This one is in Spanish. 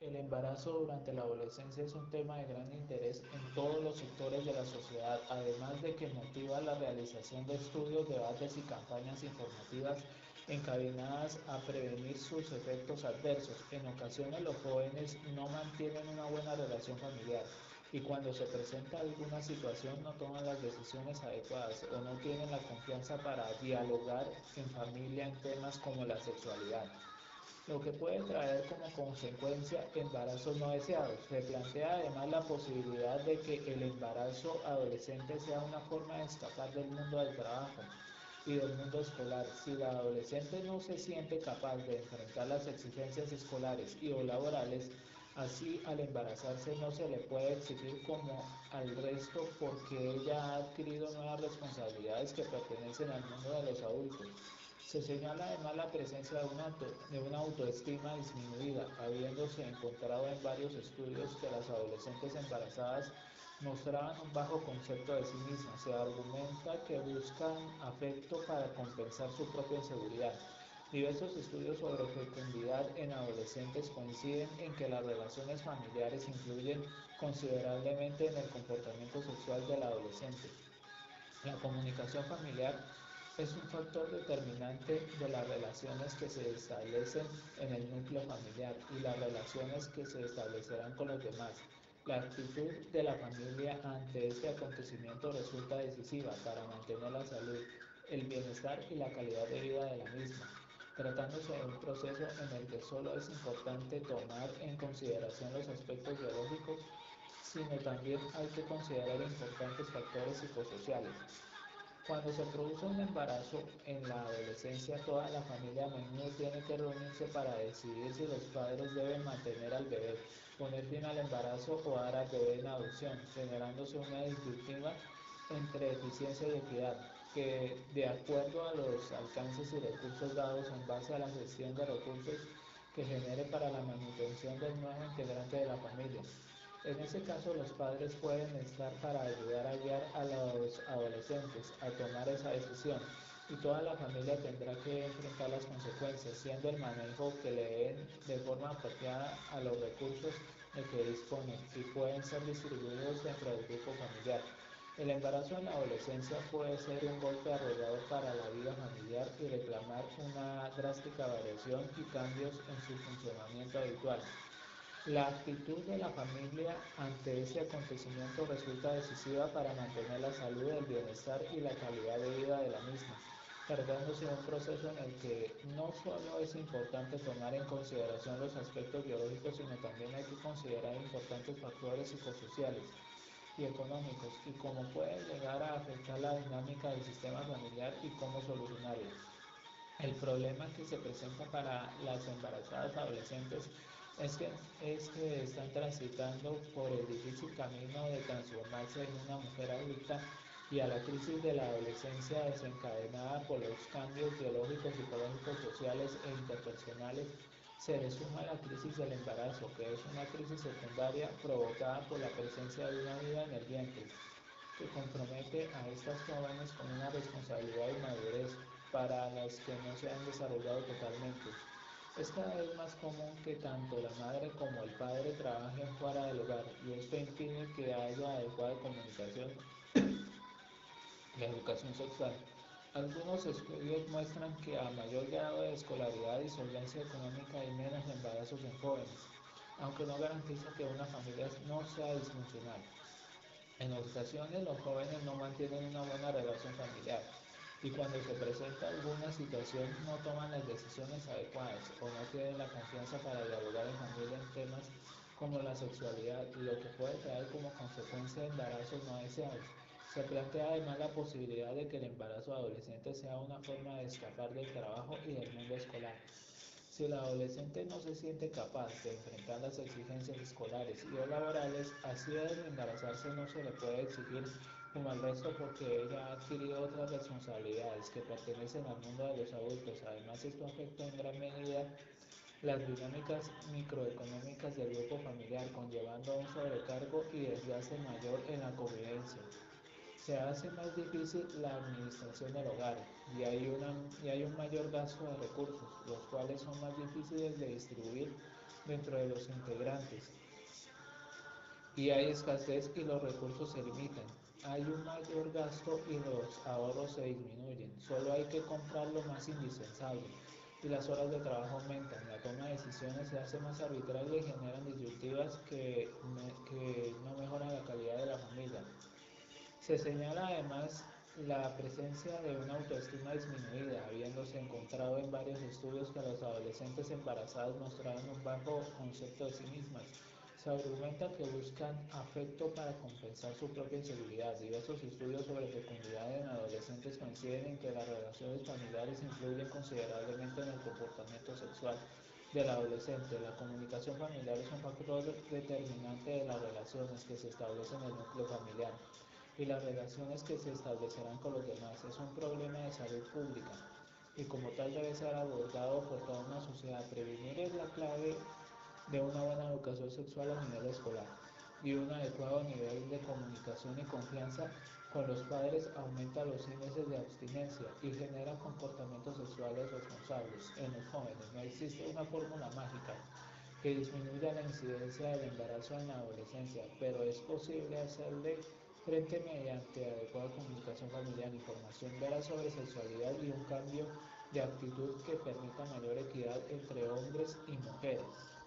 El embarazo durante la adolescencia es un tema de gran interés en todos los sectores de la sociedad, además de que motiva la realización de estudios, debates y campañas informativas encaminadas a prevenir sus efectos adversos. En ocasiones los jóvenes no mantienen una buena relación familiar y cuando se presenta alguna situación no toman las decisiones adecuadas o no tienen la confianza para dialogar en familia en temas como la sexualidad lo que puede traer como consecuencia embarazos no deseados. Se plantea además la posibilidad de que el embarazo adolescente sea una forma de escapar del mundo del trabajo y del mundo escolar. Si la adolescente no se siente capaz de enfrentar las exigencias escolares y o laborales, así al embarazarse no se le puede exigir como al resto porque ella ha adquirido nuevas responsabilidades que pertenecen al mundo de los adultos. Se señala además la presencia de una, de autoestima disminuida, habiéndose encontrado en varios estudios que las adolescentes embarazadas mostraban un bajo concepto de sí mismas. Se argumenta que buscan afecto para compensar su propia inseguridad. Diversos estudios sobre fecundidad en adolescentes coinciden en que las relaciones familiares influyen considerablemente en el comportamiento sexual del adolescente. La comunicación familiar es un factor determinante de las relaciones que se establecen en el núcleo familiar y las relaciones que se establecerán con los demás. La actitud de la familia ante este acontecimiento resulta decisiva para mantener la salud, el bienestar y la calidad de vida de la misma, tratándose de un proceso en el que solo es importante tomar en consideración los aspectos biológicos, sino también hay que considerar importantes factores psicosociales, cuando se produce un embarazo en la adolescencia, toda la familia a menudo tiene que reunirse para decidir si los padres deben mantener al bebé, poner fin al embarazo o dar al bebé en adopción, generándose una disyuntiva entre eficiencia y equidad, que de acuerdo a los alcances y recursos dados en base a la gestión de recursos que genere para la manutención del nuevo integrante de la familia. En ese caso, los padres pueden estar para ayudar a guiar a los adolescentes a tomar esa decisión y toda la familia tendrá que enfrentar las consecuencias, siendo el manejo que le den de forma apropiada a los recursos de que disponen y pueden ser distribuidos dentro del grupo familiar. El embarazo en la adolescencia puede ser un golpe arrollador para la vida familiar y reclamar una drástica variación y cambios en su funcionamiento habitual. La actitud de la familia ante ese acontecimiento resulta decisiva para mantener la salud, el bienestar y la calidad de vida de la misma, tratándose de un proceso en el que no solo es importante tomar en consideración los aspectos biológicos, sino también hay que considerar importantes factores psicosociales y económicos y cómo puede llegar a afectar la dinámica del sistema familiar y cómo solucionarlo. El problema que se presenta para las embarazadas adolescentes es que, es que están transitando por el difícil camino de transformarse en una mujer adulta y a la crisis de la adolescencia desencadenada por los cambios biológicos, psicológicos, sociales e interpersonales, se le suma la crisis del embarazo, que es una crisis secundaria provocada por la presencia de una vida en el vientre, que compromete a estas jóvenes con una responsabilidad y madurez para las que no se han desarrollado totalmente. Es cada vez más común que tanto la madre como el padre trabajen fuera del hogar y esto impide que haya adecuada comunicación y educación sexual. Algunos estudios muestran que a mayor grado de escolaridad y solvencia económica hay menos embarazos en jóvenes, aunque no garantiza que una familia no sea disfuncional. En ocasiones los jóvenes no mantienen una buena relación familiar y cuando se presenta alguna situación no toman las decisiones adecuadas o no tienen la confianza para dialogar en familia en temas como la sexualidad y lo que puede traer como consecuencia embarazos no deseados. Se plantea además la posibilidad de que el embarazo adolescente sea una forma de escapar del trabajo y del mundo escolar. Si el adolescente no se siente capaz de enfrentar las exigencias escolares y o laborales, así de embarazarse no se le puede exigir como al resto porque ella ha adquirido otras responsabilidades que pertenecen al mundo de los adultos. Además, esto afecta en gran medida las dinámicas microeconómicas del grupo familiar, conllevando un sobrecargo y desgaste mayor en la convivencia. Se hace más difícil la administración del hogar y hay, una, y hay un mayor gasto de recursos, los cuales son más difíciles de distribuir dentro de los integrantes y hay escasez y los recursos se limitan. Hay un mayor gasto y los ahorros se disminuyen. Solo hay que comprar lo más indispensable y las horas de trabajo aumentan. La toma de decisiones se hace más arbitraria y generan disyuntivas que, que no mejoran la calidad de la familia. Se señala además la presencia de una autoestima disminuida, habiéndose encontrado en varios estudios que las adolescentes embarazadas mostraban un bajo concepto de sí mismas se argumenta que buscan afecto para compensar su propia inseguridad. Diversos estudios sobre fecundidad en adolescentes coinciden en que las relaciones familiares influyen considerablemente en el comportamiento sexual del adolescente. La comunicación familiar es un factor determinante de las relaciones que se establecen en el núcleo familiar y las relaciones que se establecerán con los demás. Es un problema de salud pública y como tal debe ser abordado por toda una sociedad. Prevenir es la clave de una buena educación sexual a nivel escolar y un adecuado nivel de comunicación y confianza con los padres aumenta los índices de abstinencia y genera comportamientos sexuales responsables en los jóvenes. No existe una fórmula mágica que disminuya la incidencia del embarazo en la adolescencia, pero es posible hacerle frente mediante adecuada comunicación familiar, información veraz sobre sexualidad y un cambio de actitud que permita mayor equidad entre hombres y mujeres.